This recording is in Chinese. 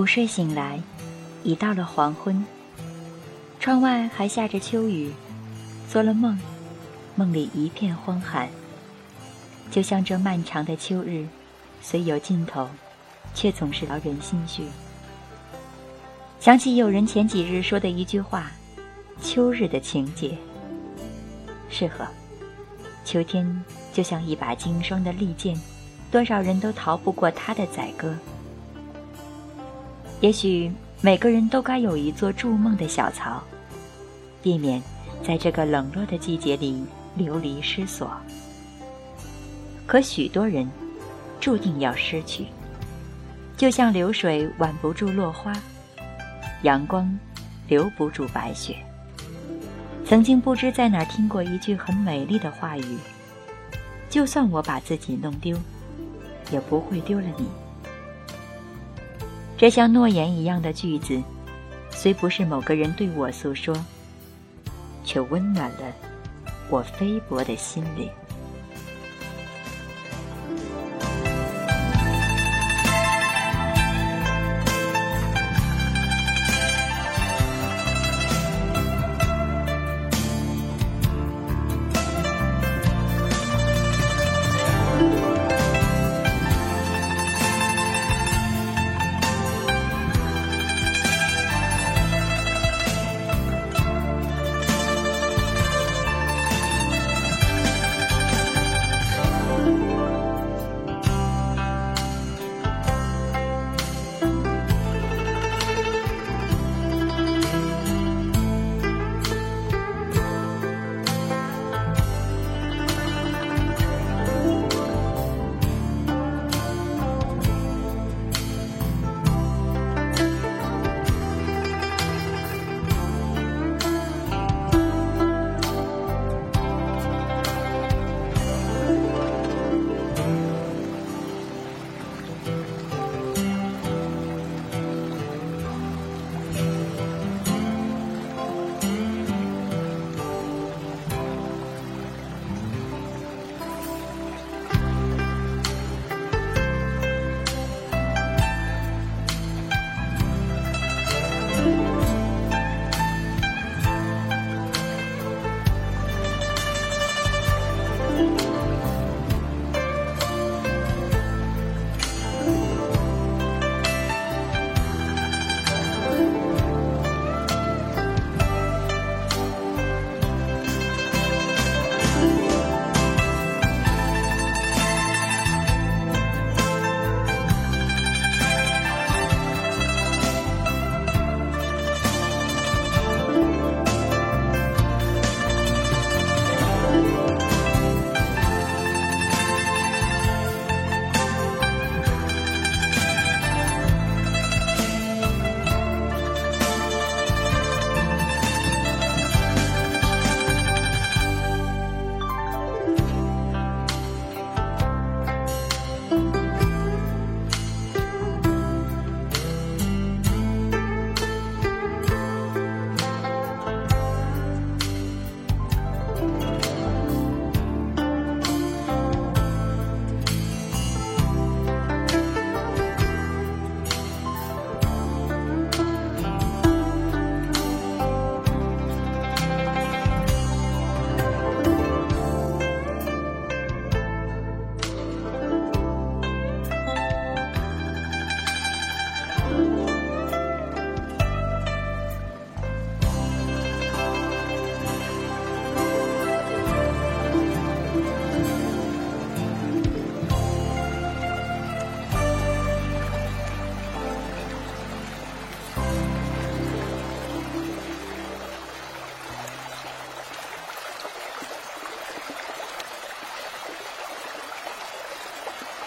午睡醒来，已到了黄昏。窗外还下着秋雨，做了梦，梦里一片荒寒。就像这漫长的秋日，虽有尽头，却总是劳人心绪。想起有人前几日说的一句话：“秋日的情节。”是呵，秋天就像一把经霜的利剑，多少人都逃不过它的宰割。也许每个人都该有一座筑梦的小巢，避免在这个冷落的季节里流离失所。可许多人注定要失去，就像流水挽不住落花，阳光留不住白雪。曾经不知在哪儿听过一句很美丽的话语：就算我把自己弄丢，也不会丢了你。这像诺言一样的句子，虽不是某个人对我诉说，却温暖了我菲薄的心灵。